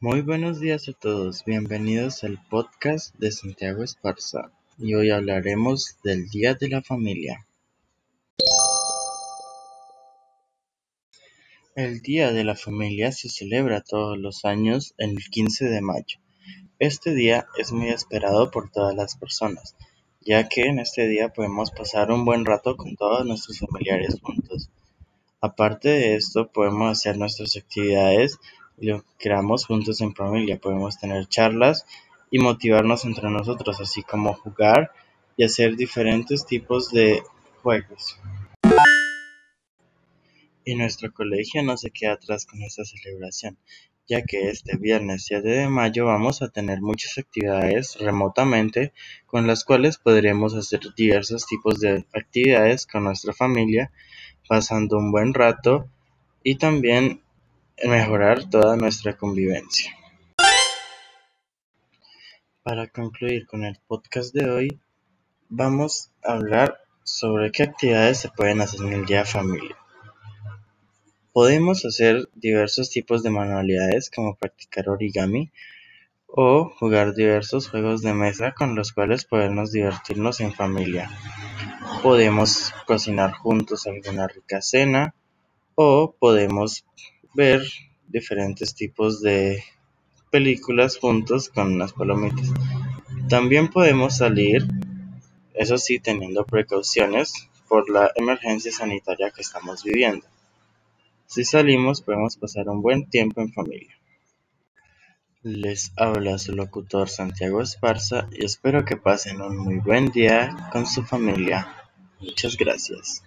Muy buenos días a todos, bienvenidos al podcast de Santiago Esparza y hoy hablaremos del Día de la Familia. El Día de la Familia se celebra todos los años el 15 de mayo. Este día es muy esperado por todas las personas, ya que en este día podemos pasar un buen rato con todos nuestros familiares juntos. Aparte de esto, podemos hacer nuestras actividades lo creamos juntos en familia. Podemos tener charlas y motivarnos entre nosotros, así como jugar y hacer diferentes tipos de juegos. Y nuestro colegio no se queda atrás con esta celebración, ya que este viernes 7 de mayo vamos a tener muchas actividades remotamente con las cuales podremos hacer diversos tipos de actividades con nuestra familia pasando un buen rato y también mejorar toda nuestra convivencia. Para concluir con el podcast de hoy, vamos a hablar sobre qué actividades se pueden hacer en el día de familia. Podemos hacer diversos tipos de manualidades como practicar origami o jugar diversos juegos de mesa con los cuales podemos divertirnos en familia. Podemos cocinar juntos alguna rica cena o podemos ver diferentes tipos de películas juntos con unas palomitas. También podemos salir, eso sí, teniendo precauciones por la emergencia sanitaria que estamos viviendo. Si salimos podemos pasar un buen tiempo en familia. Les habla su locutor Santiago Esparza y espero que pasen un muy buen día con su familia. Muchas gracias.